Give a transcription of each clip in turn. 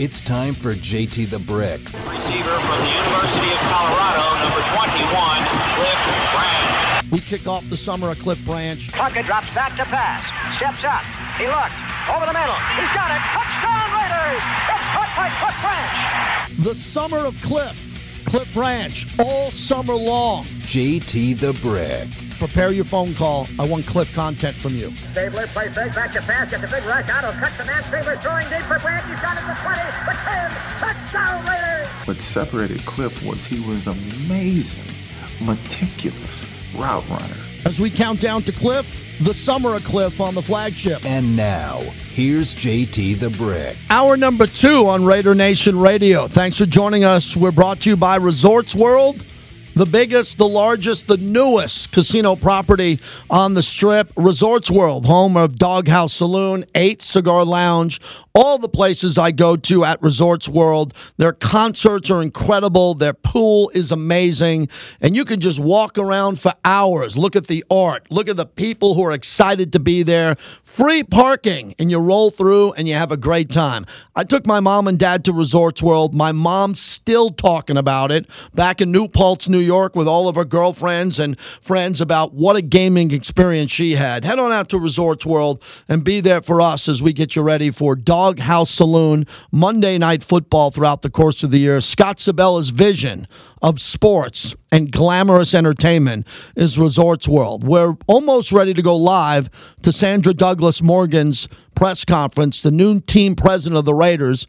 It's time for JT the Brick. Receiver from the University of Colorado, number 21, Cliff Branch. We kick off the summer of Cliff Branch. Plunkett drops back to pass. Steps up. He looks. Over the middle. He's got it. Touchdown Raiders! It's caught by Cliff Branch. The summer of Cliff. Cliff Branch. All summer long. JT the Brick. Prepare your phone call. I want Cliff content from you. Stabler plays big back to pass. Gets a big rush. Otto cuts the man. Stabler throwing deep for Branch. He's got it the 20, the 10. Touchdown Raiders! What separated Cliff was he was amazing, meticulous route runner. As we count down to Cliff, the summer of Cliff on the flagship. And now, here's JT the Brick. Hour number two on Raider Nation Radio. Thanks for joining us. We're brought to you by Resorts World, the biggest, the largest, the newest casino property on the strip. Resorts World, home of Doghouse Saloon, 8 Cigar Lounge, all the places I go to at Resorts World. Their concerts are incredible. Their pool is amazing. And you can just walk around for hours, look at the art, look at the people who are excited to be there. Free parking, and you roll through and you have a great time. I took my mom and dad to Resorts World. My mom's still talking about it back in New Paltz, New York, with all of her girlfriends and friends about what a gaming experience she had. Head on out to Resorts World and be there for us as we get you ready for Doghouse Saloon Monday Night Football throughout the course of the year. Scott Sibella's vision of sports and glamorous entertainment is Resorts World. We're almost ready to go live to Sandra Douglas Morgan's press conference. The new team president of the Raiders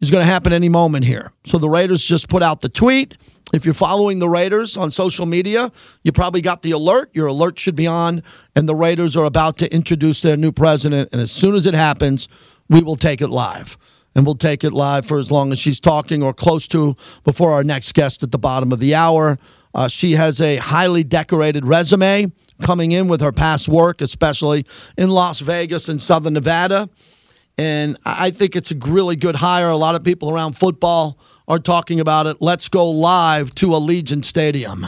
is going to happen any moment here. So the Raiders just put out the tweet. If you're following the Raiders on social media, you probably got the alert. Your alert should be on, and the Raiders are about to introduce their new president. And as soon as it happens, we will take it live and we'll take it live for as long as she's talking or close to before our next guest at the bottom of the hour. Uh, she has a highly decorated resume coming in with her past work, especially in Las Vegas and Southern Nevada. And I think it's a really good hire. A lot of people around football are talking about it. Let's go live to Allegiant Stadium.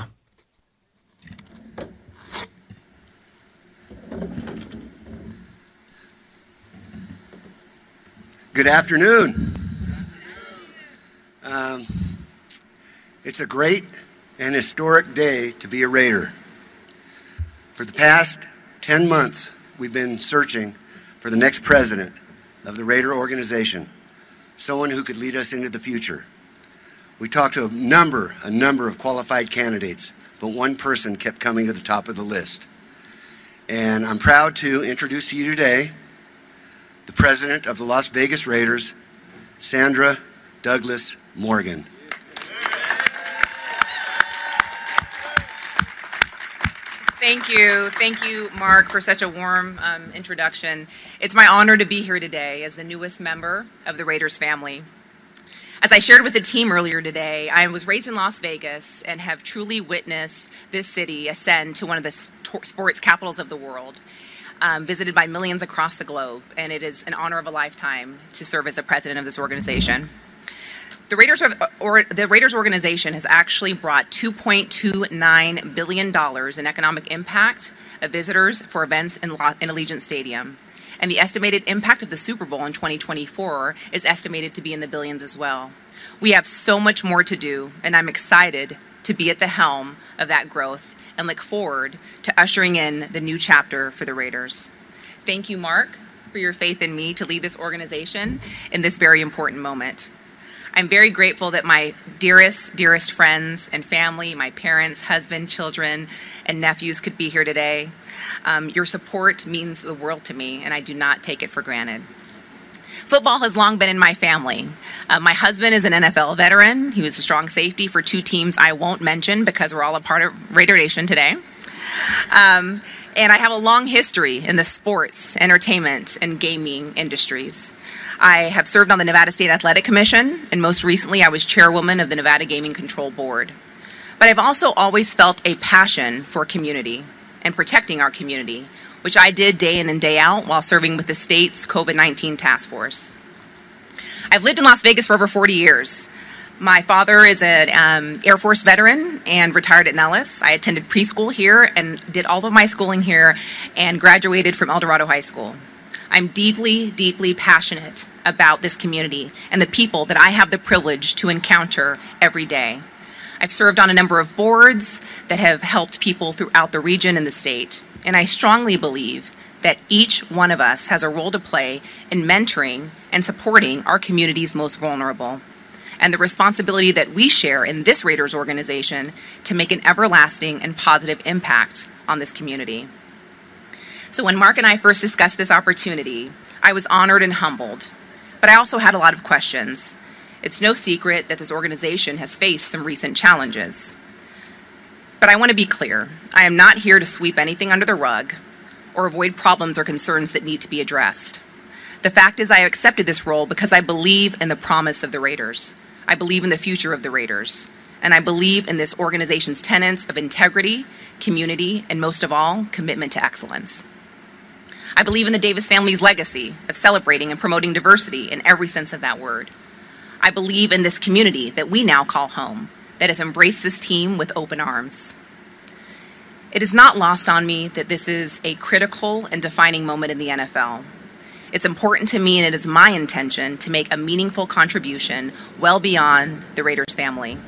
Good afternoon. Um, it's a great and historic day to be a Raider. For the past 10 months, we've been searching for the next president of the Raider organization, someone who could lead us into the future. We talked to a number, a number of qualified candidates, but one person kept coming to the top of the list. And I'm proud to introduce to you today the president of the Las Vegas Raiders, Sandra Douglas Morgan. Thank you. Thank you, Mark, for such a warm um, introduction. It's my honor to be here today as the newest member of the Raiders family. As I shared with the team earlier today, I was raised in Las Vegas and have truly witnessed this city ascend to one of the sports capitals of the world, um, visited by millions across the globe, and it is an honor of a lifetime to serve as the president of this organization. The Raiders, or the Raiders organization has actually brought 2.29 billion dollars in economic impact of visitors for events in, in Allegiant Stadium, and the estimated impact of the Super Bowl in 2024 is estimated to be in the billions as well. We have so much more to do, and I'm excited to be at the helm of that growth and look forward to ushering in the new chapter for the Raiders. Thank you, Mark, for your faith in me to lead this organization in this very important moment. I'm very grateful that my dearest, dearest friends and family, my parents, husband, children, and nephews could be here today. Um, your support means the world to me, and I do not take it for granted. Football has long been in my family. Uh, my husband is an NFL veteran. He was a strong safety for two teams I won't mention because we're all a part of Raider Nation today. Um, and I have a long history in the sports, entertainment, and gaming industries. I have served on the Nevada State Athletic Commission, and most recently, I was chairwoman of the Nevada Gaming Control Board. But I've also always felt a passion for community and protecting our community, which I did day in and day out while serving with the state's COVID 19 task force. I've lived in Las Vegas for over 40 years. My father is an um, Air Force veteran and retired at Nellis. I attended preschool here and did all of my schooling here and graduated from Eldorado High School. I'm deeply, deeply passionate about this community and the people that I have the privilege to encounter every day. I've served on a number of boards that have helped people throughout the region and the state, and I strongly believe that each one of us has a role to play in mentoring and supporting our community's most vulnerable, and the responsibility that we share in this Raiders organization to make an everlasting and positive impact on this community. So, when Mark and I first discussed this opportunity, I was honored and humbled, but I also had a lot of questions. It's no secret that this organization has faced some recent challenges. But I want to be clear I am not here to sweep anything under the rug or avoid problems or concerns that need to be addressed. The fact is, I accepted this role because I believe in the promise of the Raiders. I believe in the future of the Raiders. And I believe in this organization's tenets of integrity, community, and most of all, commitment to excellence. I believe in the Davis family's legacy of celebrating and promoting diversity in every sense of that word. I believe in this community that we now call home, that has embraced this team with open arms. It is not lost on me that this is a critical and defining moment in the NFL. It's important to me, and it is my intention to make a meaningful contribution well beyond the Raiders family.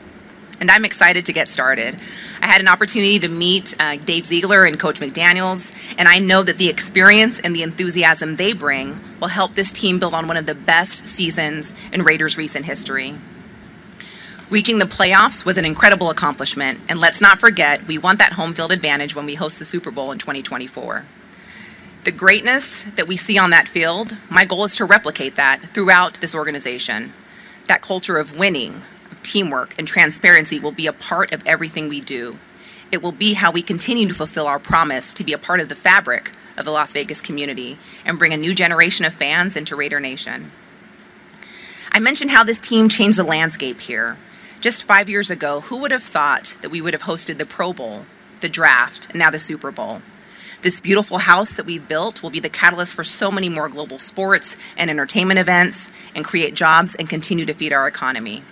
And I'm excited to get started. I had an opportunity to meet uh, Dave Ziegler and Coach McDaniels, and I know that the experience and the enthusiasm they bring will help this team build on one of the best seasons in Raiders' recent history. Reaching the playoffs was an incredible accomplishment, and let's not forget we want that home field advantage when we host the Super Bowl in 2024. The greatness that we see on that field, my goal is to replicate that throughout this organization. That culture of winning, teamwork, and transparency will be a part of everything we do. It will be how we continue to fulfill our promise to be a part of the fabric of the Las Vegas community and bring a new generation of fans into Raider Nation. I mentioned how this team changed the landscape here. Just five years ago, who would have thought that we would have hosted the Pro Bowl, the draft, and now the Super Bowl? This beautiful house that we've built will be the catalyst for so many more global sports and entertainment events and create jobs and continue to feed our economy.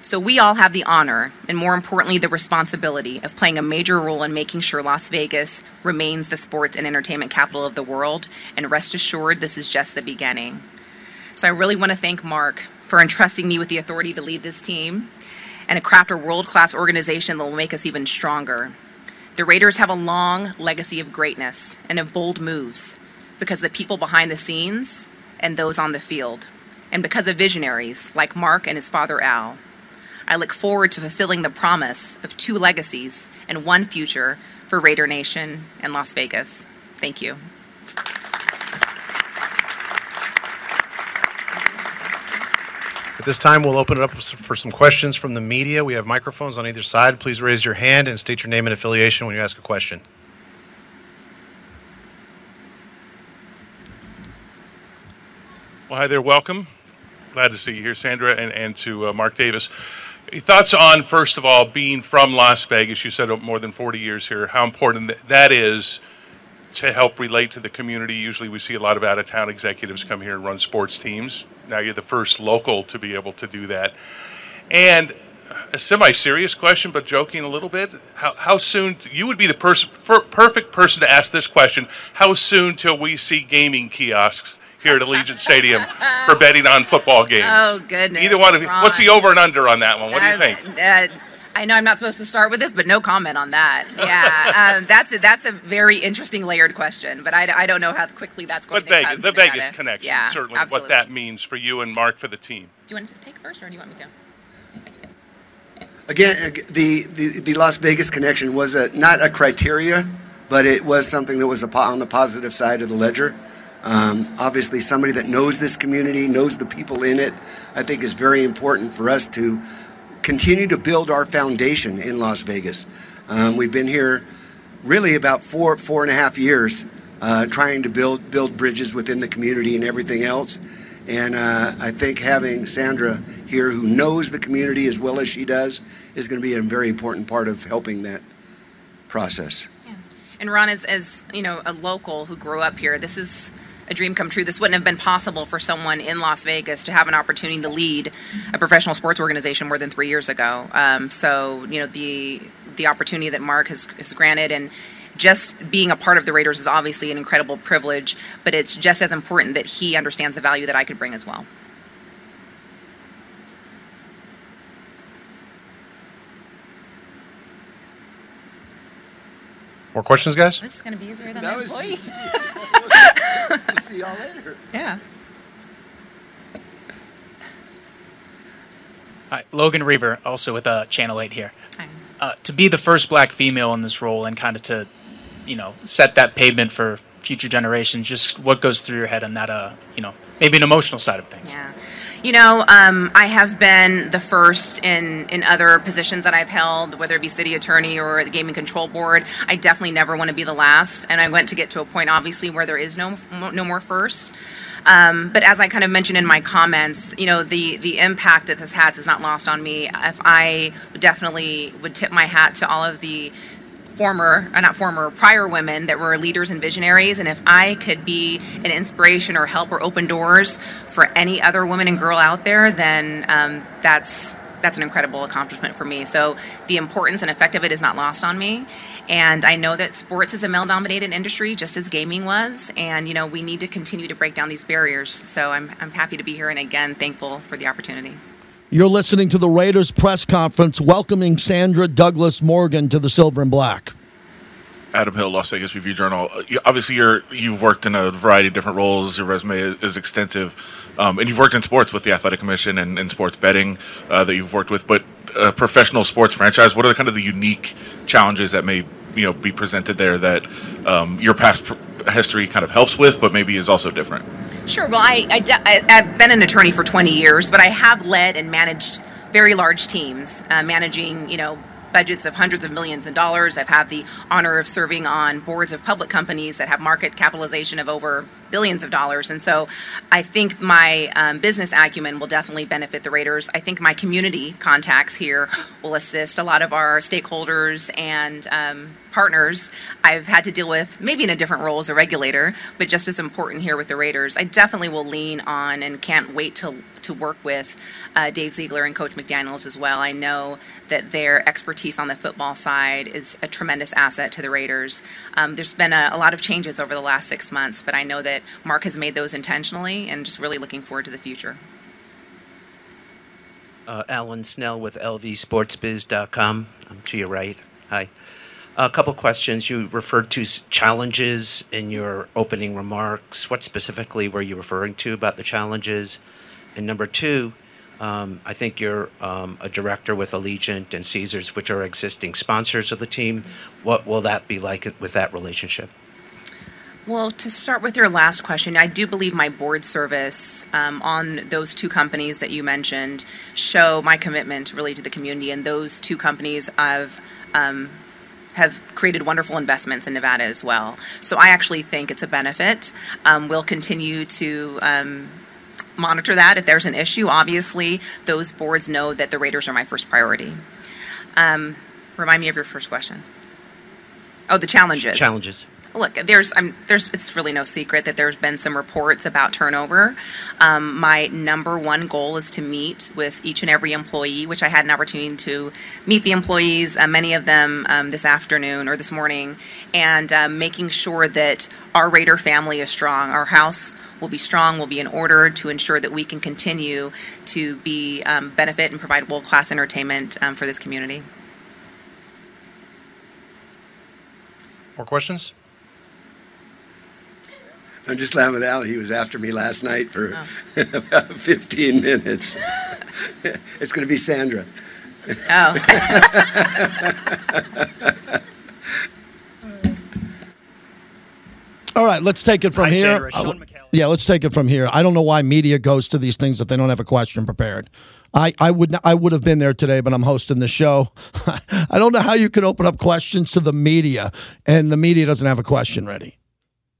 So, we all have the honor, and more importantly, the responsibility of playing a major role in making sure Las Vegas remains the sports and entertainment capital of the world. And rest assured, this is just the beginning. So, I really want to thank Mark for entrusting me with the authority to lead this team and to craft a world class organization that will make us even stronger. The Raiders have a long legacy of greatness and of bold moves because of the people behind the scenes and those on the field, and because of visionaries like Mark and his father Al. I look forward to fulfilling the promise of two legacies and one future for Raider Nation and Las Vegas. Thank you. At this time, we'll open it up for some questions from the media. We have microphones on either side. Please raise your hand and state your name and affiliation when you ask a question. Well, hi there. Welcome. Glad to see you here, Sandra, and, and to uh, Mark Davis. Thoughts on, first of all, being from Las Vegas? You said more than 40 years here. How important that is to help relate to the community. Usually, we see a lot of out of town executives come here and run sports teams. Now, you're the first local to be able to do that. And a semi serious question, but joking a little bit. How, how soon, you would be the pers- perfect person to ask this question. How soon till we see gaming kiosks? Here at Allegiant Stadium for betting on football games. Oh goodness! Either one of you. What's the over and under on that one? What do you think? Uh, I know I'm not supposed to start with this, but no comment on that. Yeah, um, that's a, that's a very interesting layered question, but I, I don't know how quickly that's going but to Vegas, come the together. Vegas connection, yeah, certainly absolutely. what that means for you and Mark for the team. Do you want to take first, or do you want me to? Again, the, the, the Las Vegas connection was a, not a criteria, but it was something that was a, on the positive side of the ledger. Um, obviously, somebody that knows this community, knows the people in it, I think is very important for us to continue to build our foundation in Las Vegas. Um, we've been here really about four, four and a half years, uh, trying to build build bridges within the community and everything else. And uh, I think having Sandra here, who knows the community as well as she does, is going to be a very important part of helping that process. And Ron, as, as you know, a local who grew up here, this is a dream come true. This wouldn't have been possible for someone in Las Vegas to have an opportunity to lead a professional sports organization more than three years ago. Um, so, you know, the the opportunity that Mark has, has granted and just being a part of the Raiders is obviously an incredible privilege, but it's just as important that he understands the value that I could bring as well. More questions, guys? This is going to be easier than That an was- employee. See y'all later. yeah. Hi, Logan Reaver, also with uh, Channel 8 here. Hi. Uh, to be the first black female in this role and kind of to, you know, set that pavement for future generations, just what goes through your head on that, uh, you know, maybe an emotional side of things? Yeah. You know, um, I have been the first in, in other positions that I've held, whether it be city attorney or the gaming control board. I definitely never want to be the last, and I want to get to a point, obviously, where there is no no more first. Um, but as I kind of mentioned in my comments, you know, the the impact that this has is not lost on me. If I definitely would tip my hat to all of the former, uh, not former, prior women that were leaders and visionaries. And if I could be an inspiration or help or open doors for any other woman and girl out there, then um, that's that's an incredible accomplishment for me. So the importance and effect of it is not lost on me. And I know that sports is a male-dominated industry, just as gaming was. And you know, we need to continue to break down these barriers. So I'm I'm happy to be here, and again, thankful for the opportunity. You're listening to the Raiders press conference welcoming Sandra Douglas Morgan to the Silver and Black. Adam Hill, Las Vegas Review Journal. Uh, Obviously, you're you've worked in a variety of different roles. Your resume is, extensive, um, and you've worked in sports with the Athletic Commission and, and sports betting uh, that you've worked with. But a professional sports franchise, what are the kind of the unique challenges that may you know be presented there that um, your past history kind of helps with, but maybe is also different? Sure. Well, I, I, I've been an attorney for 20 years, but I have led and managed very large teams, uh, managing, you know, budgets of hundreds of millions of dollars. I've had the honor of serving on boards of public companies that have market capitalization of over billions of dollars. And so I think my um, business acumen will definitely benefit the Raiders. I think my community contacts here will assist a lot of our stakeholders and um, partners I've had to deal with, maybe in a different role as a regulator, but just as important here with the Raiders. I definitely will lean on and can't wait to, to work with uh, Dave Ziegler and Coach McDaniels as well. I know that their expertise on the football side is a tremendous asset to the Raiders. Um, there's been a, a lot of changes over the last six months, but I know that Mark has made those intentionally and just really looking forward to the future. Uh, Alan Snel with LVSportsBiz.com. I'm to your right. Hi. A couple questions. You referred to challenges in your opening remarks. What specifically were you referring to about the challenges? And number two, um, I think you're um, a director with Allegiant and Caesars, which are existing sponsors of the team. What will that be like with that relationship? Well, to start with your last question, I do believe my board service um, on those two companies that you mentioned show my commitment really to the community, and those two companies have um, have created wonderful investments in Nevada as well. So I actually think it's a benefit. Um, we'll continue to. Um, Monitor that if there's an issue. Obviously, those boards know that the Raiders are my first priority. Um, remind me of your first question. Oh, the challenges. Challenges. Look, there's, I'm, there's, it's really no secret that there's been some reports about turnover. Um, my number one goal is to meet with each and every employee, which I had an opportunity to meet the employees, uh, many of them um, this afternoon or this morning, and um, making sure that our Raider family is strong. Our house will be strong, will be in order to ensure that we can continue to be um, benefit and provide world class entertainment um, for this community. More questions? I'm just laughing with Al. He was after me last night for about 15 minutes. it's going to be Sandra. Oh, All right, let's take it from Hi, here. Sandra. Uh, Sean yeah, let's take it from here. I don't know why media goes to these things if they don't have a question prepared. I, I would I would have been there today, but I'm hosting the show. I don't know how you could open up questions to the media and the media doesn't have a question ready.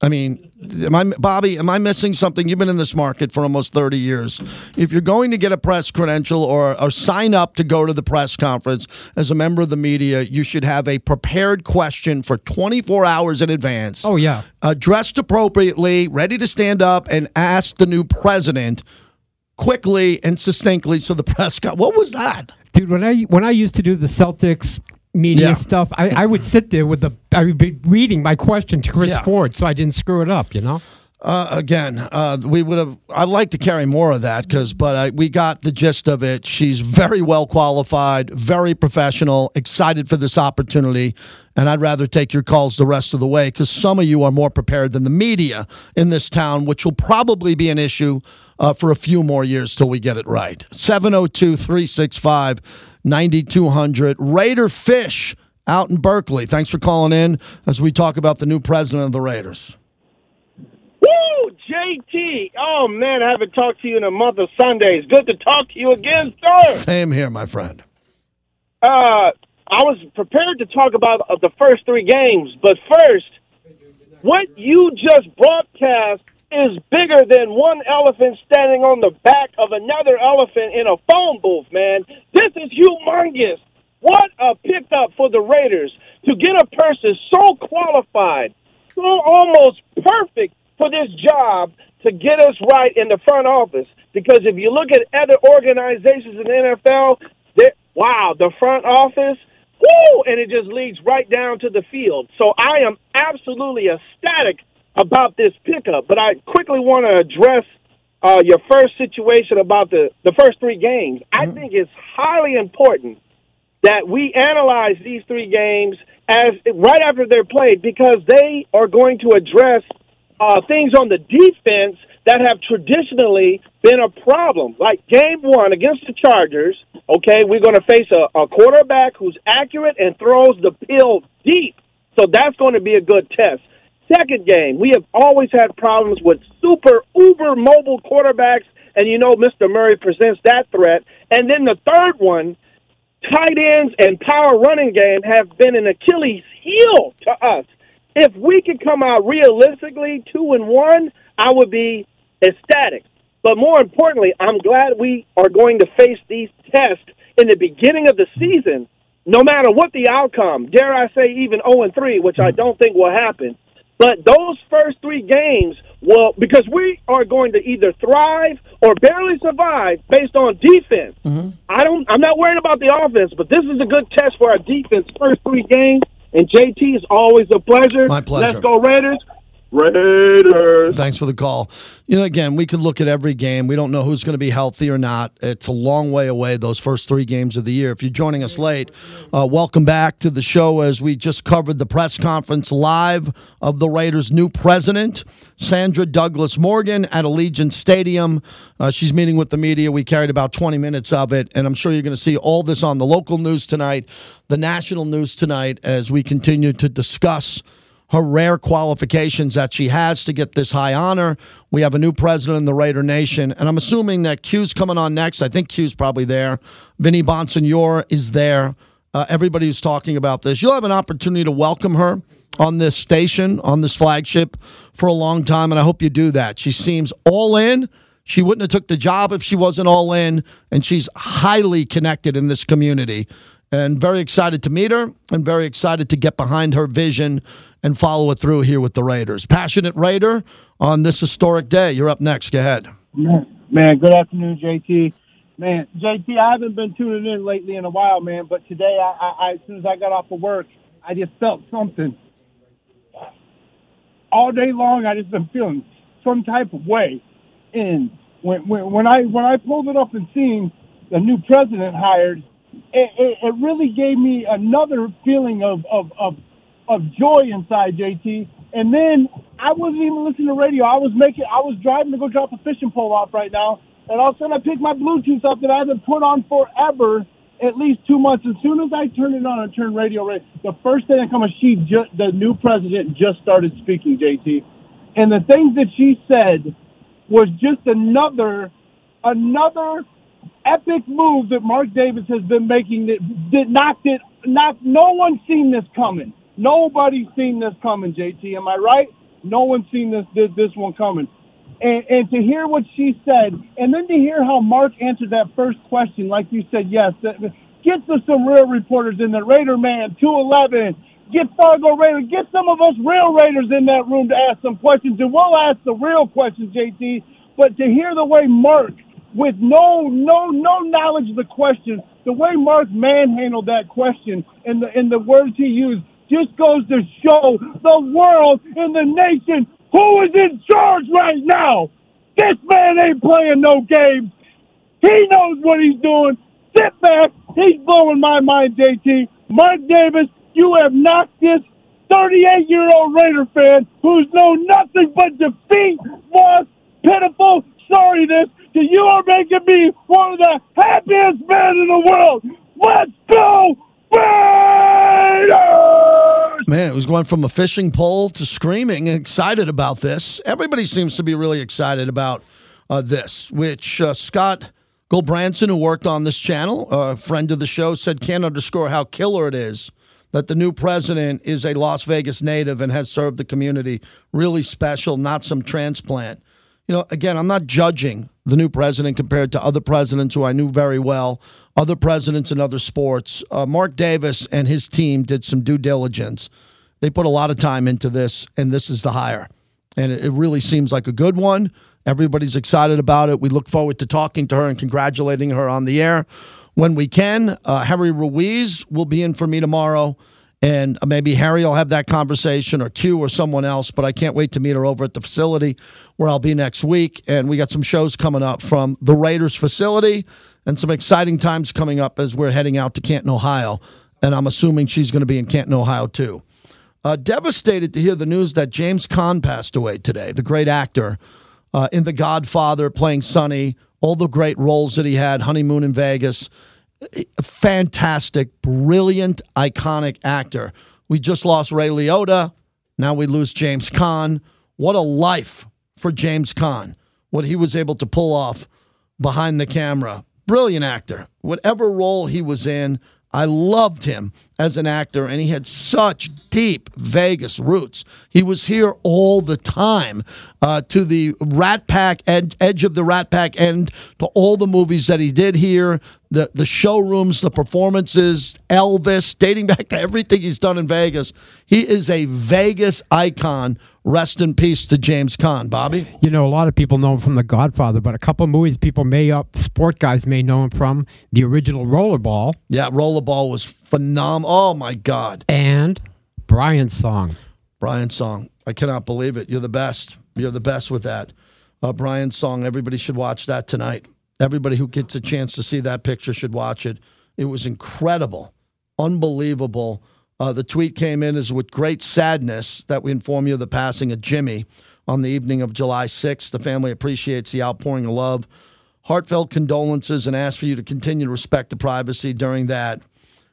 I mean, am I Bobby? Am I missing something? You've been in this market for almost thirty years. If you're going to get a press credential or, or sign up to go to the press conference as a member of the media, you should have a prepared question for 24 hours in advance. Oh yeah, uh, dressed appropriately, ready to stand up and ask the new president quickly and succinctly. So the press got what was that? dude. When I when I used to do the Celtics media Yeah. stuff, I, I would sit there with the I would be reading my question to Chris Yeah. Ford, so I didn't screw it up. You know. Uh, again, uh, we would have. I'd like to carry more of that because, but I, we got the gist of it. She's very well qualified, very professional, excited for this opportunity, and I'd rather take your calls the rest of the way because some of you are more prepared than the media in this town, which will probably be an issue uh, for a few more years till we get it right. 702 365 9200. Raider Fish out in Berkeley. Thanks for calling in as we talk about the new president of the Raiders. Woo, JT. Oh man, I haven't talked to you in a month of Sundays. Good to talk to you again, sir. Same here, my friend. Uh, I was prepared to talk about uh, the first three games, but first, what you just broadcast is bigger than one elephant standing on the back of another elephant in a phone booth, man. This is humongous. What a pickup for the Raiders to get a person so qualified, so almost perfect for this job to get us right in the front office. Because if you look at other organizations in the NFL, wow, the front office, woo, and it just leads right down to the field. So I am absolutely ecstatic about this pickup. But I quickly want to address uh, your first situation about the, the first three games. I think it's highly important that we analyze these three games as right after they're played because they are going to address uh, things on the defense that have traditionally been a problem. Like game one against the Chargers, okay, we're going to face a, a quarterback who's accurate and throws the pill deep. So that's going to be a good test. Second game, we have always had problems with super uber mobile quarterbacks, and you know Mr. Murray presents that threat. And then the third one, tight ends and power running game have been an Achilles heel to us. If we could come out realistically two and one, I would be ecstatic. But more importantly, I'm glad we are going to face these tests in the beginning of the season, no matter what the outcome. Dare I say, even 0 and 3, which I don't think will happen. But those first three games will, because we are going to either thrive or barely survive based on defense. Mm-hmm. I don't. I'm not worried about the offense, but this is a good test for our defense. First three games, and JT is always a pleasure. My pleasure. Let's go Raiders. Raiders. Thanks for the call. You know, again, we could look at every game. We don't know who's going to be healthy or not. It's a long way away, those first three games of the year. If you're joining us late, uh, welcome back to the show as we just covered the press conference live of the Raiders' new president, Sandra Douglas Morgan, at Allegiant Stadium. Uh, she's meeting with the media. We carried about 20 minutes of it, and I'm sure you're going to see all this on the local news tonight, the national news tonight, as we continue to discuss her rare qualifications that she has to get this high honor. We have a new president in the Raider Nation, and I'm assuming that Q's coming on next. I think Q's probably there. Vinny Bonsignore is there. Uh, everybody who's talking about this, you'll have an opportunity to welcome her on this station, on this flagship, for a long time, and I hope you do that. She seems all in. She wouldn't have took the job if she wasn't all in, and she's highly connected in this community. And very excited to meet her, and very excited to get behind her vision and follow it through here with the Raiders. Passionate Raider on this historic day. You're up next. Go ahead. Man, good afternoon, JT. Man, JT, I haven't been tuning in lately in a while, man. But today, I, I, I as soon as I got off of work, I just felt something. All day long, I just been feeling some type of way. And when when, when I when I pulled it up and seen the new president hired, it, it, it really gave me another feeling of of of of joy inside, JT. And then I wasn't even listening to radio. I was making, I was driving to go drop a fishing pole off right now, and all of a sudden I picked my Bluetooth up that I haven't put on forever, at least two months. As soon as I turned it on and turned radio, the first thing that comes, she just, the new president just started speaking, JT, and the things that she said was just another, another epic move that Mark Davis has been making that, that knocked it. Not no one's seen this coming. Nobody's seen this coming, JT. Am I right? No one's seen this this, this one coming. And, and to hear what she said, and then to hear how Mark answered that first question, like you said, yes, get some real reporters in there. Raider Man, 211, get Fargo Raiders, get some of us real Raiders in that room to ask some questions, and we'll ask the real questions, JT. But to hear the way Mark, with no no no knowledge of the question, the way Mark manhandled that question and the and the words he used just goes to show the world and the nation who is in charge right now. This man ain't playing no games. He knows what he's doing. Sit back. He's blowing my mind, JT. Mark Davis, you have knocked this 38 year old Raider fan who's known nothing but defeat, loss, pitiful sorriness that you are making me one of the happiest men in the world. Let's go, Raiders! Man, it was going from a fishing pole to screaming, excited about this. Everybody seems to be really excited about uh, this, which uh, Scott Gulbransen, who worked on this channel, a friend of the show, said can't underscore how killer it is that the new president is a Las Vegas native and has served the community really special, not some transplant. You know, again, I'm not judging the new president compared to other presidents who I knew very well, other presidents in other sports. Uh, Mark Davis and his team did some due diligence. They put a lot of time into this, and this is the hire. And it, really seems like a good one. Everybody's excited about it. We look forward to talking to her and congratulating her on the air when we can. Uh, Harry Ruiz will be in for me tomorrow. And maybe Harry will have that conversation or Q or someone else, but I can't wait to meet her over at the facility where I'll be next week. And we got some shows coming up from the Raiders facility and some exciting times coming up as we're heading out to Canton, Ohio. And I'm assuming she's going to be in Canton, Ohio too. Uh, devastated to hear the news that James Caan passed away today, the great actor uh, in The Godfather, playing Sonny, all the great roles that he had, Honeymoon in Vegas fantastic, brilliant, iconic actor. We just lost Ray Liotta. Now we lose James Caan. What a life for James Caan. What he was able to pull off behind the camera. Brilliant actor. Whatever role he was in, I loved him as an actor, and he had such deep Vegas roots. He was here all the time uh, to the Rat Pack ed- edge of the Rat Pack end to all the movies that he did here, the the showrooms, the performances, Elvis, dating back to everything he's done in Vegas. He is a Vegas icon. Rest in peace to James Caan, Bobby. You know, a lot of people know him from The Godfather, but a couple of movies people may up sport guys may know him from the original Rollerball. Yeah, Rollerball was phenomenal. Oh my God! And Brian's song. Brian's song. I cannot believe it. You're the best. You're the best with that. Uh, Brian's song. Everybody should watch that tonight. Everybody who gets a chance to see that picture should watch it. It was incredible, unbelievable. Uh, the tweet came in as with great sadness that we inform you of the passing of Jimmy on the evening of July 6th. The family appreciates the outpouring of love, heartfelt condolences, and asks for you to continue to respect the privacy during that.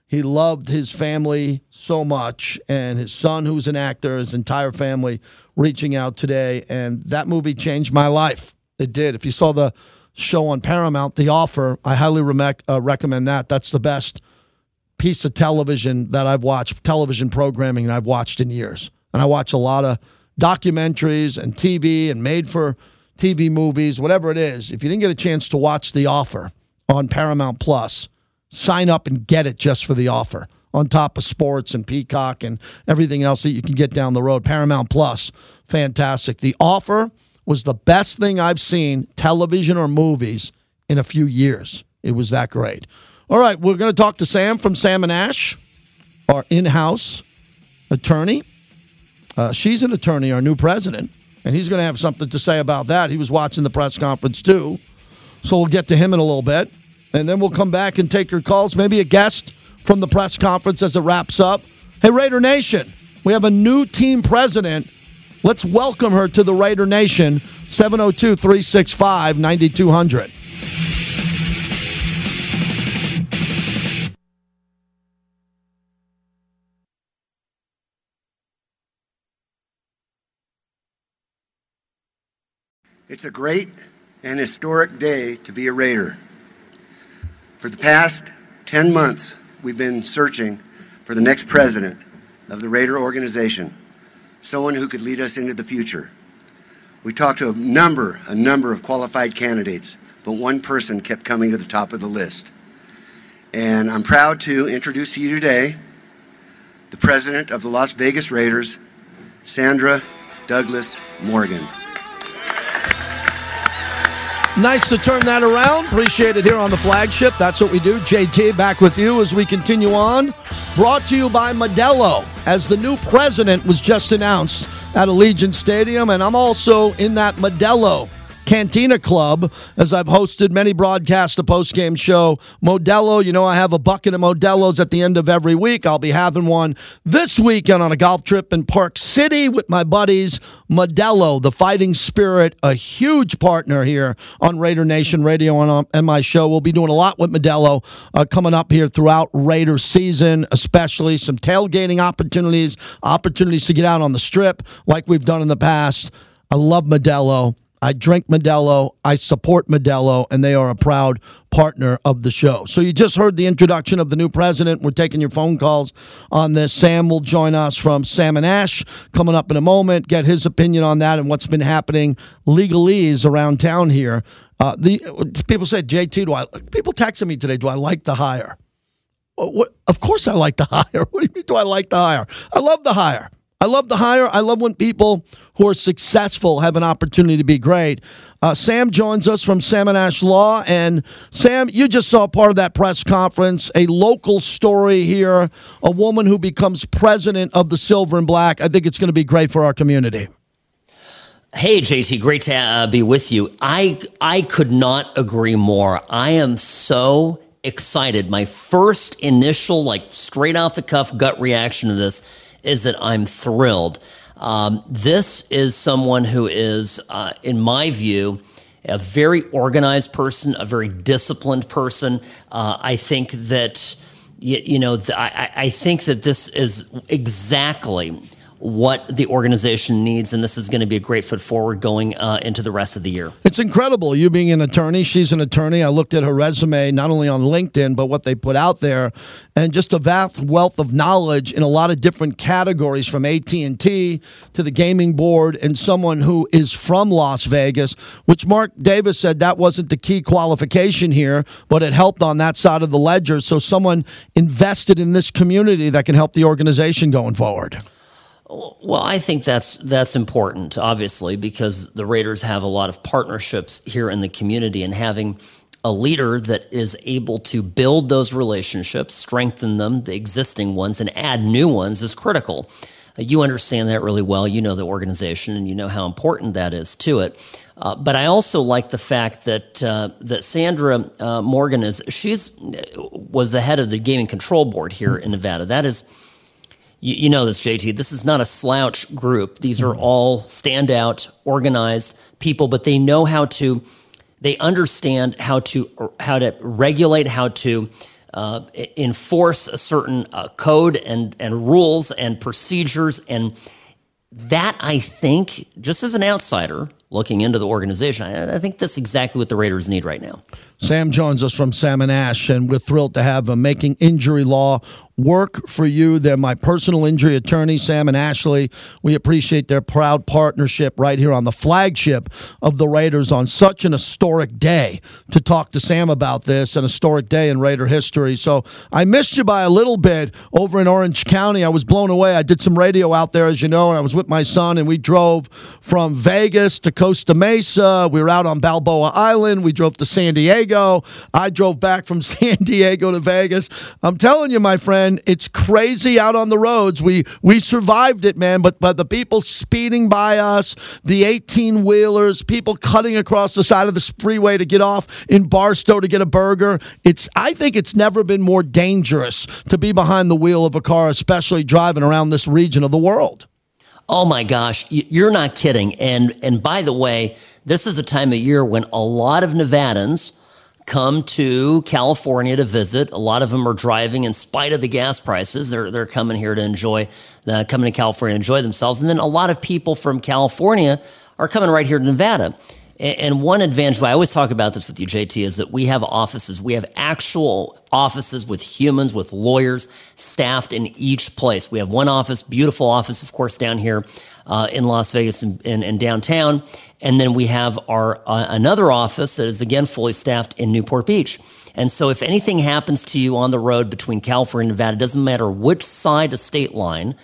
He loved his family so much, and his son, who's an actor, his entire family reaching out today. And that movie changed my life. It did. If you saw the show on Paramount, The Offer, I highly re- uh, recommend that. That's the best piece of television that I've watched, television programming that I've watched in years. And I watch a lot of documentaries and TV and made for TV movies, whatever it is. If you didn't get a chance to watch The Offer on Paramount Plus, sign up and get it just for The Offer on top of sports and Peacock and everything else that you can get down the road. Paramount Plus, fantastic. The Offer was the best thing I've seen, television or movies, in a few years. It was that great. All right, we're going to talk to Sam from Sam and Ash, our in-house attorney. Uh, she's an attorney, our new president, and he's going to have something to say about that. He was watching the press conference too, so we'll get to him in a little bit, and then we'll come back and take your calls. Maybe a guest from the press conference as it wraps up. Hey, Raider Nation, we have a new team president. Let's welcome her to the Raider Nation. 702 365 9200. It's a great and historic day to be a Raider. For the past 10 months, we've been searching for the next president of the Raider organization, someone who could lead us into the future. We talked to a number, a number of qualified candidates, but one person kept coming to the top of the list. And I'm proud to introduce to you today the president of the Las Vegas Raiders, Sandra Douglas Morgan. Nice to turn that around. Appreciate it here on the flagship. That's what we do. JT back with you as we continue on. Brought to you by Modelo, as the new president was just announced at Allegiant Stadium. And I'm also in that Modelo Cantina Club, as I've hosted many broadcasts, the post-game show. Modelo, you know, I have a bucket of Modelos at the end of every week. I'll be having one this weekend on a golf trip in Park City with my buddies. Modelo, the fighting spirit, a huge partner here on Raider Nation Radio and on and my show. We'll be doing a lot with Modelo uh, coming up here throughout Raider season, especially some tailgating opportunities, opportunities to get out on the strip like we've done in the past. I love Modelo. I drink Modelo. I support Modelo, and they are a proud partner of the show. So you just heard the introduction of the new president. We're taking your phone calls on this. Sam will join us from Sam and Ash coming up in a moment. Get his opinion on that and what's been happening legalese around town here. Uh, the people say JT, do I? People texting me today. Do I like the hire? What, of course, I like the hire. What do you mean? Do I like the hire? I love the hire. I love to hire. I love when people who are successful have an opportunity to be great. Uh, Sam joins us from Sam and Ash Law. And Sam, you just saw part of that press conference, a local story here, a woman who becomes president of the Silver and Black. I think it's going to be great for our community. Hey JT, great to uh, be with you. I I could not agree more. I am so excited. My first initial like straight off the cuff gut reaction to this is that I'm thrilled. Um, this is someone who is, uh, in my view, a very organized person, a very disciplined person. Uh, I think that, you, know, I, I think that this is exactly what the organization needs, and this is going to be a great foot forward going uh, into the rest of the year. It's incredible. You being an attorney, she's an attorney. I looked at her resume, not only on LinkedIn, but what they put out there, and just a vast wealth of knowledge in a lot of different categories, from AT and T to the gaming board, and someone who is from Las Vegas. Which Mark Davis said that wasn't the key qualification here, but it helped on that side of the ledger. So someone invested in this community that can help the organization going forward. Well, I think that's that's important, obviously, because the Raiders have a lot of partnerships here in the community, and having a leader that is able to build those relationships, strengthen them, the existing ones, and add new ones is critical. Uh, you understand that really well. You know the organization, and you know how important that is to it. Uh, but I also like the fact that uh, that Sandra uh, Morgan is she's was the head of the gaming control board here in Nevada. That is you, you know this, JT. This is not a slouch group. These are all standout, organized people, but they know how to. They understand how to how to regulate, how to uh, enforce a certain uh, code and and rules and procedures, and that I think, just as an outsider looking into the organization, I, I think that's exactly what the Raiders need right now. Sam joins us from Sam and Ash, and we're thrilled to have a Making Injury Law work for you. They're my personal injury attorney, Sam and Ashley. We appreciate their proud partnership right here on the flagship of the Raiders on such an historic day to talk to Sam about this, an historic day in Raider history. So I missed you by a little bit over in Orange County. I was blown away. I did some radio out there, as you know, and I was with my son, and we drove from Vegas to Costa Mesa. We were out on Balboa Island. We drove to San Diego. Diego. I drove back from San Diego to Vegas. I'm telling you, my friend, it's crazy out on the roads. We we survived it, man. But but the people speeding by us, the 18 wheelers, people cutting across the side of the freeway to get off in Barstow to get a burger. It's I think it's never been more dangerous to be behind the wheel of a car, especially driving around this region of the world. Oh my gosh, you're not kidding. And and by the way, this is a time of year when a lot of Nevadans come to California to visit. A lot of them are driving in spite of the gas prices. They're, they're coming here to enjoy, uh, coming to California to enjoy themselves. And then a lot of people from California are coming right here to Nevada. And one advantage, I always talk about this with you, JT, is that we have offices. We have actual offices with humans, with lawyers staffed in each place. We have one office, beautiful office, of course, down here uh, in Las Vegas and, and, and, downtown. And then we have our uh, another office that is again fully staffed in Newport Beach. And so if anything happens to you on the road between California and Nevada, it doesn't matter which side of state line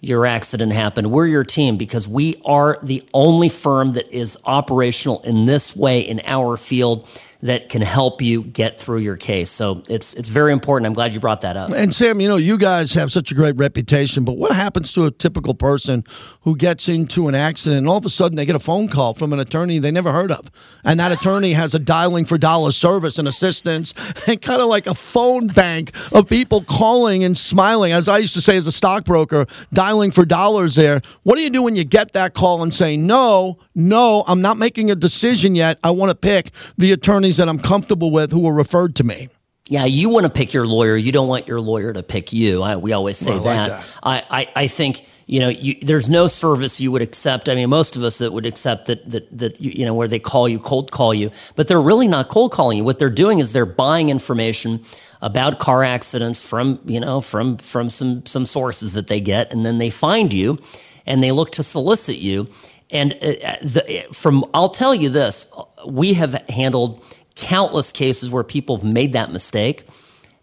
your accident happened. We're your team because we are the only firm that is operational in this way in our field that can help you get through your case. So it's it's very important. I'm glad you brought that up. And Sam, you know, you guys have such a great reputation, but what happens to a typical person who gets into an accident and all of a sudden they get a phone call from an attorney they never heard of? And that attorney has a dialing for dollar service and assistance and kind of like a phone bank of people calling and smiling. As I used to say as a stockbroker, dialing for dollars there. What do you do when you get that call and say, no, no, I'm not making a decision yet. I want to pick the attorneys that I'm comfortable with who were referred to me? Yeah, you want to pick your lawyer. You don't want your lawyer to pick you. I, we always say Well, I like that. that. I, I, I think you know you, there's no service you would accept. I mean, most of us that would accept that that that you, you know where they call you, cold call you, but they're really not cold calling you. What they're doing is they're buying information about car accidents from you know from from some some sources that they get, and then they find you, and they look to solicit you. And uh, the, from I'll tell you this, we have handled countless cases where people have made that mistake.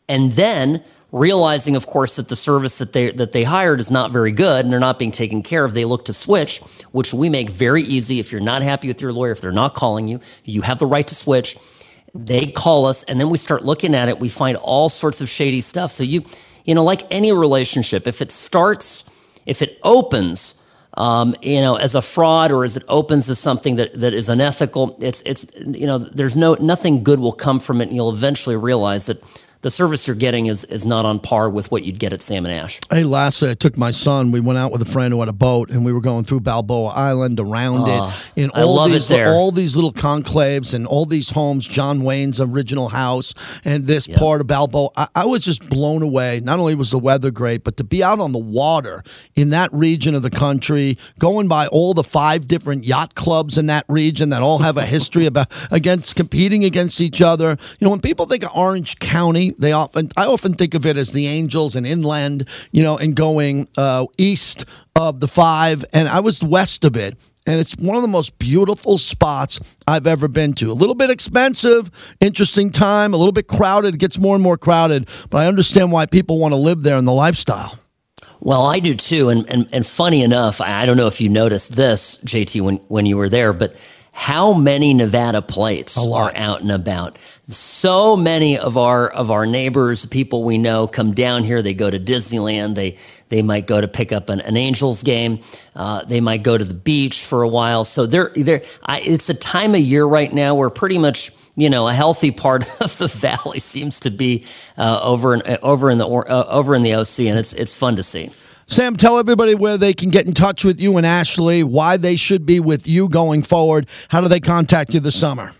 And then realizing of course that the service that they that they hired is not very good and they're not being taken care of they look to switch which we make very easy. If you're not happy with your lawyer if they're not calling you you have the right to switch. They call us and then we start looking at it. We find all sorts of shady stuff. So you you know like any relationship if it starts if it opens um, you know, as a fraud or as it opens to something that, that is unethical, it's it's you know, there's no nothing good will come from it, and you'll eventually realize that the service you're getting is is not on par with what you'd get at Sam and Ash. Hey, last I took my son. We went out with a friend who had a boat, and we were going through Balboa Island, around Ah, it, in I all these there. all these little conclaves and all these homes. John Wayne's original house, and this part of Balboa. I, I was just blown away. Not only was the weather great, but to be out on the water in that region of the country, going by all the five different yacht clubs in that region that all have a history about against competing against each other. You know, when people think of Orange County, they often I often think of it as the Angels and inland. You know, and going uh, east of the five, and I was west of it. And it's one of the most beautiful spots I've ever been to. A little bit expensive, interesting time, a little bit crowded. Gets more and more crowded, but I understand why people want to live there and the lifestyle. Well, I do too, and and, and funny enough, I don't know if you noticed this, JT, when when you were there, but how many Nevada plates are out and about? So many of our of our neighbors, people we know, come down here. They go to Disneyland. They they might go to pick up an, an Angels game. Uh, they might go to the beach for a while. So they're they're. I, it's a time of year right now where pretty much you know a healthy part of the valley seems to be uh, over in over in the or- uh, over in the OC, and it's it's fun to see. Sam, tell everybody where they can get in touch with you and Ashley, why they should be with you going forward. How do they contact you this summer?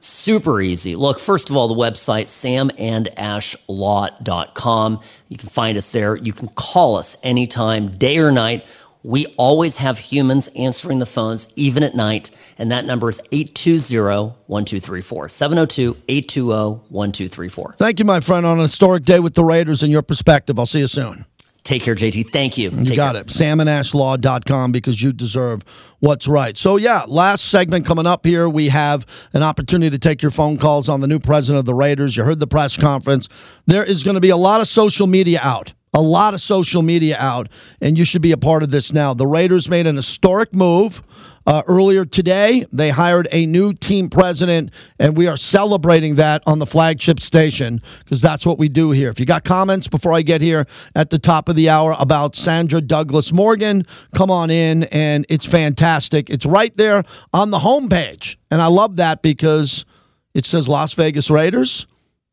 Super easy. Look, first of all, the website, samandashlaw.com. You can find us there. You can call us anytime, day or night. We always have humans answering the phones, even at night. And that number is 820 1234. 702 820 1234. Thank you, my friend, on a historic day with the Raiders and your perspective. I'll see you soon. Take care, JT. Thank you. You Take got care. it. SamandAshLaw.com because you deserve what's right. So, yeah, last segment coming up here. We have an opportunity to take your phone calls on the new president of the Raiders. You heard the press conference. There is going to be a lot of social media out. A lot of social media out, and you should be a part of this now. The Raiders made an historic move uh, earlier today. They hired a new team president, and we are celebrating that on the flagship station because that's what we do here. If you got comments before I get here at the top of the hour about Sandra Douglas Morgan, come on in, and it's fantastic. It's right there on the homepage, and I love that because it says Las Vegas Raiders.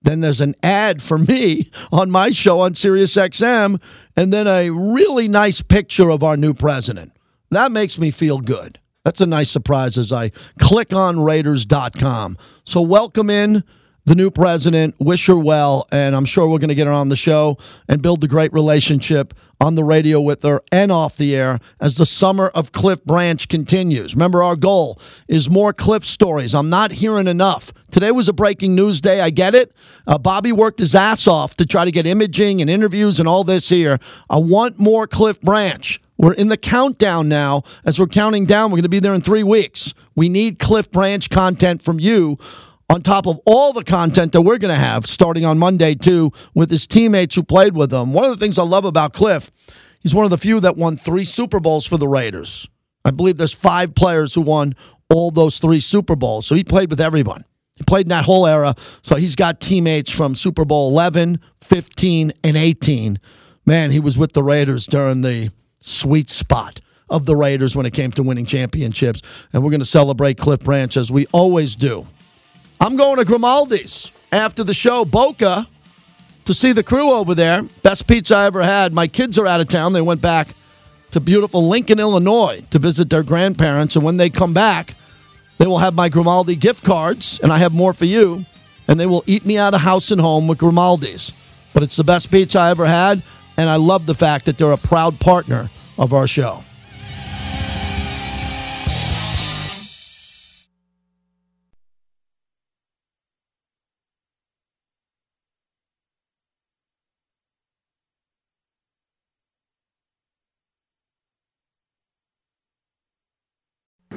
Then there's an ad for me on my show on Sirius XM, and then a really nice picture of our new president. That makes me feel good. That's a nice surprise as I click on Raiders.com. So, welcome in the new president. Wish her well, and I'm sure we're going to get her on the show and build a great relationship on the radio with her and off the air as the summer of Cliff Branch continues. Remember, our goal is more Cliff stories. I'm not hearing enough. Today was a breaking news day. I get it. Uh, Bobby worked his ass off to try to get imaging and interviews and all this here. I want more Cliff Branch. We're in the countdown now. As we're counting down, we're going to be there in three weeks. We need Cliff Branch content from you on top of all the content that we're going to have starting on Monday, too, with his teammates who played with him. One of the things I love about Cliff, He's one of the few that won three Super Bowls for the Raiders. I believe there's five players who won all those three Super Bowls. So he played with everyone. He played in that whole era. So he's got teammates from Super Bowl 11, 15, and 18. Man, he was with the Raiders during the sweet spot of the Raiders when it came to winning championships. And we're going to celebrate Cliff Branch as we always do. I'm going to Grimaldi's after the show, Boca, to see the crew over there. Best pizza I ever had. My kids are out of town. They went back to beautiful Lincoln, Illinois to visit their grandparents. And when they come back, they will have my Grimaldi gift cards, and I have more for you. And they will eat me out of house and home with Grimaldi's. But it's the best pizza I ever had, and I love the fact that they're a proud partner of our show.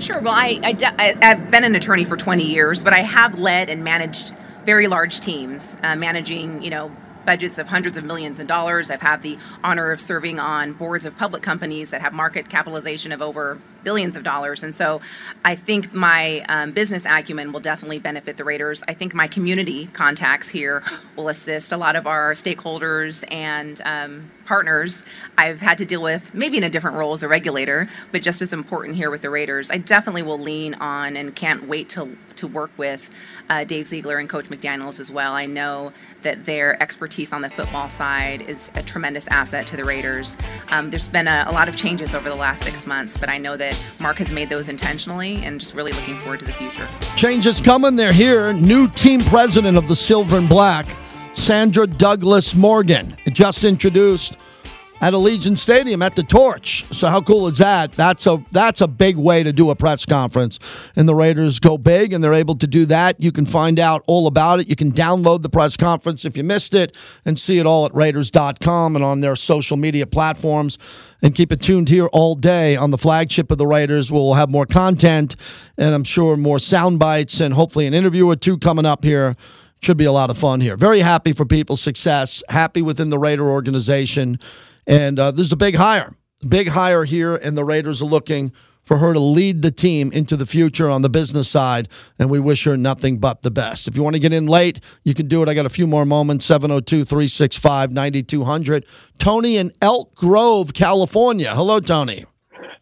Sure. Well, I, I, I've been an attorney for 20 years, but I have led and managed very large teams, uh, managing, you know, budgets of hundreds of millions of dollars. I've had the honor of serving on boards of public companies that have market capitalization of over billions of dollars. And so I think my um, business acumen will definitely benefit the Raiders. I think my community contacts here will assist a lot of our stakeholders and um, partners I've had to deal with, maybe in a different role as a regulator, but just as important here with the Raiders. I definitely will lean on and can't wait to, to work with uh, Dave Ziegler and Coach McDaniels as well. I know that their expertise on the football side is a tremendous asset to the Raiders. Um, there's been a, a lot of changes over the last six months, but I know that Mark has made those intentionally and just really looking forward to the future. Change is coming. They're here. New team president of the Silver and Black, Sandra Douglas Morgan, just introduced at Allegiant Stadium at the Torch. So how cool is that? That's a that's a big way to do a press conference. And the Raiders go big and they're able to do that. You can find out all about it. You can download the press conference if you missed it and see it all at raiders.com and on their social media platforms. And keep it tuned here all day on the flagship of the Raiders. We'll have more content and I'm sure more sound bites and hopefully an interview or two coming up here should be a lot of fun here. Very happy for people's success, happy within the Raider organization. And uh, there's a big hire, big hire here, and the Raiders are looking for her to lead the team into the future on the business side, and we wish her nothing but the best. If you want to get in late, you can do it. I got a few more moments 702 365 9200. Tony in Elk Grove, California. Hello, Tony.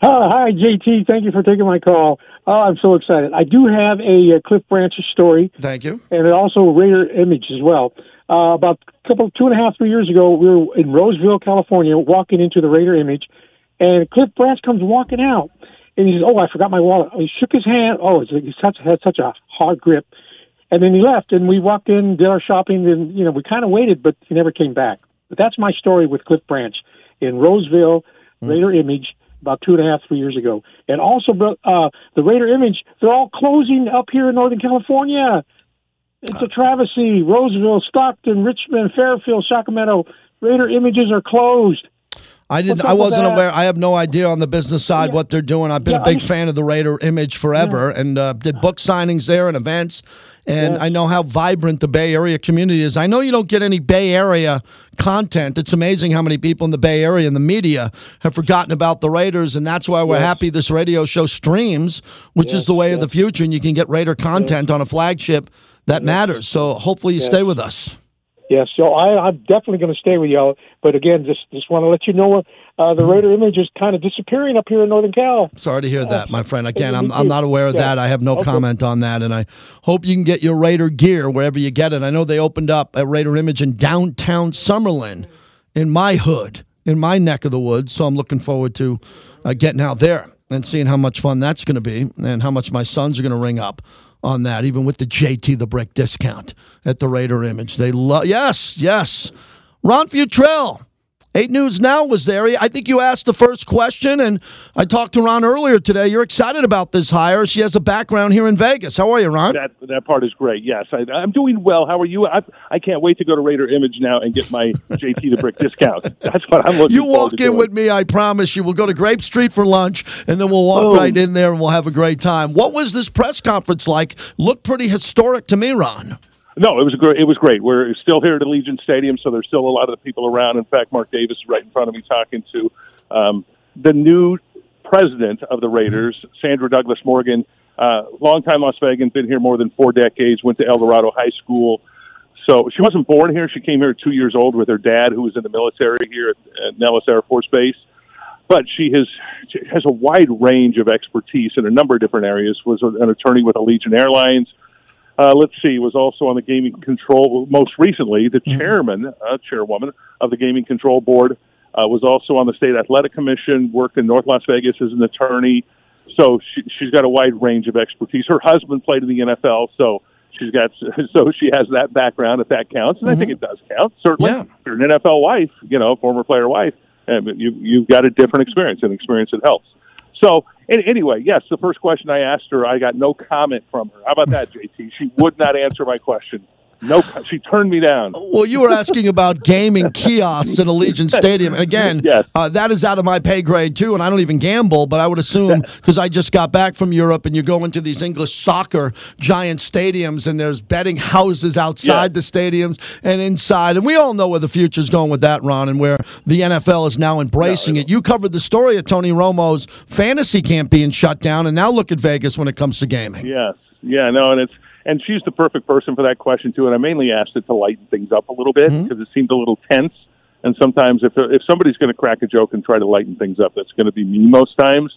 Uh, hi, JT. Thank you for taking my call. Oh, I'm so excited. I do have a uh, Cliff Branches story. Thank you. And also a Raider image as well. Uh, about a couple, two and a half, three years ago, we were in Roseville, California, walking into the Raider image, and Cliff Branch comes walking out, and he says, "Oh, I forgot my wallet." He shook his hand. Oh, he such, had such a hard grip, and then he left, and we walked in, did our shopping, and you know, we kind of waited, but he never came back. But that's my story with Cliff Branch in Roseville, mm. Raider image about two and a half, three years ago. And also, uh, the Raider Image, they're all closing up here in Northern California. It's a travesty. Roseville, Stockton, Richmond, Fairfield, Sacramento. Raider Images are closed. I didn't. I wasn't aware. I have no idea on the business side yeah. what they're doing. I've been yeah, a big fan of the Raider image forever, yeah. and uh, did book signings there and events. And yes. I know how vibrant the Bay Area community is. I know you don't get any Bay Area content. It's amazing how many people in the Bay Area and the media have forgotten about the Raiders, and that's why we're yes. happy this radio show streams, which yes. is the way of the future, and you can get Raider content on a flagship that matters. So hopefully you stay with us. Yes, so I, I'm definitely going to stay with y'all. But again, just just want to let you know uh, the Raider image is kind of disappearing up here in Northern Cal. Sorry to hear that, my friend. Again, I'm, I'm not aware of that. I have no okay. comment on that, and I hope you can get your Raider gear wherever you get it. I know they opened up a Raider image in downtown Summerlin, in my hood, in my neck of the woods. So I'm looking forward to uh, getting out there and seeing how much fun that's going to be, and how much my sons are going to ring up on that, even with the JT the Brick discount at the Raider Image. They love, yes, yes. Ron Futrell 8 News Now was there. I think you asked the first question, and I talked to Ron earlier today. You're excited about this hire. She has a background here in Vegas. How are you, Ron? That that part is great. Yes, I, am doing well. How are you? I, I can't wait to go to Raider Image now and get my JT the Brick discount. That's what I'm looking. You walk in doing. with me, I promise you. We'll go to Grape Street for lunch, and then we'll walk oh. right in there, and we'll have a great time. What was this press conference like? Looked pretty historic to me, Ron. No, it was great. It was great. We're still here at Allegiant Stadium, so there's still a lot of the people around. In fact, Mark Davis is right in front of me talking to um, the new president of the Raiders, Sandra Douglas Morgan. Uh, longtime Las Vegan, been here more than four decades. Went to Eldorado High School. So she wasn't born here. She came here two years old with her dad, who was in the military here at, at Nellis Air Force Base. But she has she has a wide range of expertise in a number of different areas. Was an attorney with Allegiant Airlines. Uh, let's see, was also on the gaming control. Most recently, the chairman, uh, chairwoman of the gaming control board, uh, was also on the state athletic commission. Worked in North Las Vegas as an attorney. So she, she's got a wide range of expertise. Her husband played in the NFL, so she's got so she has that background if that counts, and I think it does count. Certainly, if you're an NFL wife, you know, former player wife, and you you've got a different experience, and experience that helps. So an- anyway, yes, the first question I asked her, I got no comment from her. How about that, JT? She would not answer my question. No, she turned me down. Well, you were asking about gaming kiosks at Allegiant Stadium. And again, uh, that is out of my pay grade too, and I don't even gamble, but I would assume because I just got back from Europe and you go into these English soccer giant stadiums and there's betting houses outside the stadiums and inside. And we all know where the future's going with that, Ron, and where the NFL is now embracing it. You covered the story of Tony Romo's fantasy camp being shut down, and now look at Vegas when it comes to gaming. Yes, yeah, no, and it's and she's the perfect person for that question too. And I mainly asked it to lighten things up a little bit because it seemed a little tense. And sometimes if if somebody's going to crack a joke and try to lighten things up, that's going to be me most times,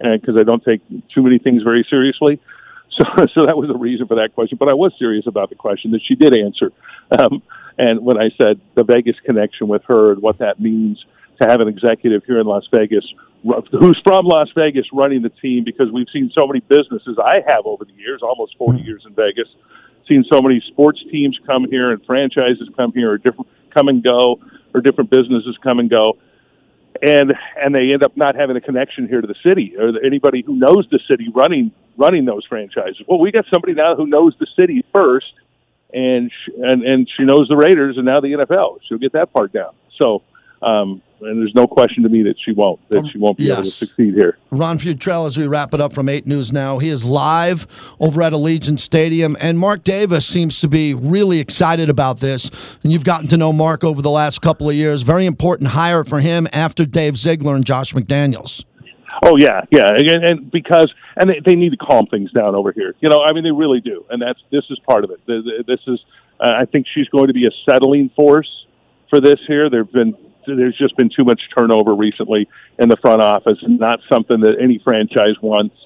and because I don't take too many things very seriously. So, so that was the reason for that question. But I was serious about the question that she did answer. Um, and when I said the Vegas connection with her and what that means to have an executive here in Las Vegas who's from Las Vegas running the team, because we've seen so many businesses I have over the years, almost 40 years in Vegas, seen so many sports teams come here and franchises come here or different come and go or different businesses come and go and and they end up not having a connection here to the city or anybody who knows the city running running those franchises. Well, we got somebody now who knows the city first, and sh- and and she knows the Raiders and now the NFL. She'll get that part down. So, um, and there's no question to me that she won't that she won't be able to succeed here. Ron Futrell, as we wrap it up from 8 News Now, he is live over at Allegiant Stadium. And Mark Davis seems to be really excited about this. And you've gotten to know Mark over the last couple of years. Very important hire for him after Dave Ziegler and Josh McDaniels. Oh yeah, yeah, and, and because and they, they need to calm things down over here. You know, I mean, they really do, and that's this is part of it. Th- th- This is, uh, I think, she's going to be a settling force for this here. There've been there's just been too much turnover recently in the front office, and not something that any franchise wants.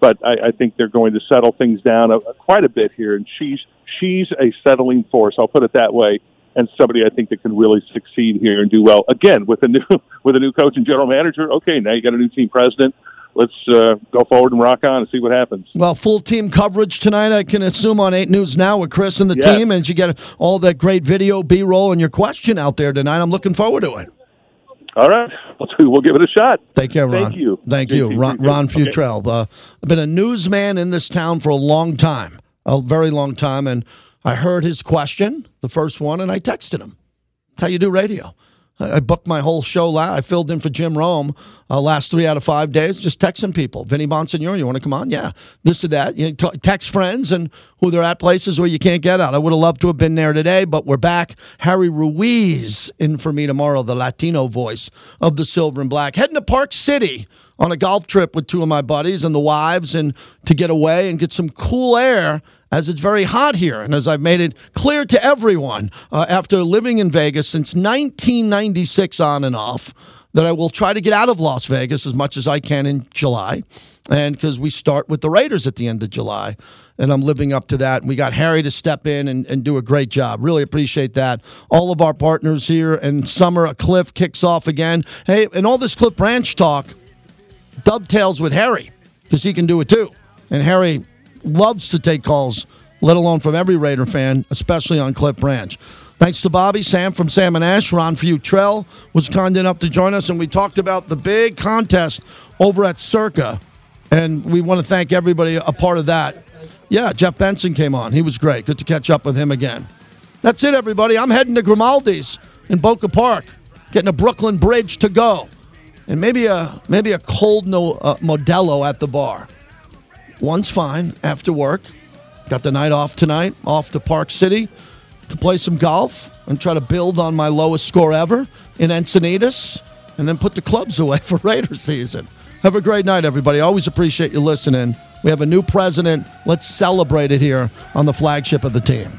But I, I think they're going to settle things down a, quite a bit here, and she's she's a settling force. I'll put it that way. And somebody I think that can really succeed here and do well again with a new with a new coach and general manager. Okay, now you got a new team president. Let's uh, go forward and rock on and see what happens. Well, full team coverage tonight, I can assume on 8 News Now with Chris and the Yes. team. And you get all that great video, B roll, and your question out there tonight. I'm looking forward to it. All right, we'll, we'll give it a shot. Thank you, Ron. Thank you. Thank you, Ron, Ron it. Okay. Futrell. Uh, I've been a newsman in this town for a long time, a very long time, and I heard his question, the first one, and I texted him. That's how you do radio. I booked my whole show. La- I filled in for Jim Rome uh, last three out of five days, just texting people. Vinny Bonsignore, you want to come on? Yeah. This or that. You t- text friends and who they're at places where you can't get out. I would have loved to have been there today, but we're back. Harry Ruiz in for me tomorrow, the Latino voice of the Silver and Black. Heading to Park City on a golf trip with two of my buddies and the wives and to get away and get some cool air as it's very hot here. And as I've made it clear to everyone uh, after living in Vegas since 1996 on and off, that I will try to get out of Las Vegas as much as I can in July. And because we start with the Raiders at the end of July. And I'm living up to that. And we got Harry to step in and, and do a great job. Really appreciate that. All of our partners here. And summer, a Cliff kicks off again. Hey, and all this Cliff Branch talk dovetails with Harry because he can do it too. And Harry loves to take calls, let alone from every Raider fan, especially on Cliff Branch. Thanks to Bobby, Sam from Sam and Ash, Ron Futrell was kind enough to join us, and we talked about the big contest over at Circa, and we want to thank everybody a part of that. Yeah, Jeff Benson came on. He was great. Good to catch up with him again. That's it, everybody. I'm heading to Grimaldi's in Boca Park, getting a Brooklyn Bridge to go, and maybe a maybe a cold no, uh, Modelo at the bar. One's fine after work. Got the night off tonight, off to Park City to play some golf and try to build on my lowest score ever in Encinitas and then put the clubs away for Raider season. Have a great night, everybody. Always appreciate you listening. We have a new president. Let's celebrate it here on the flagship of the team.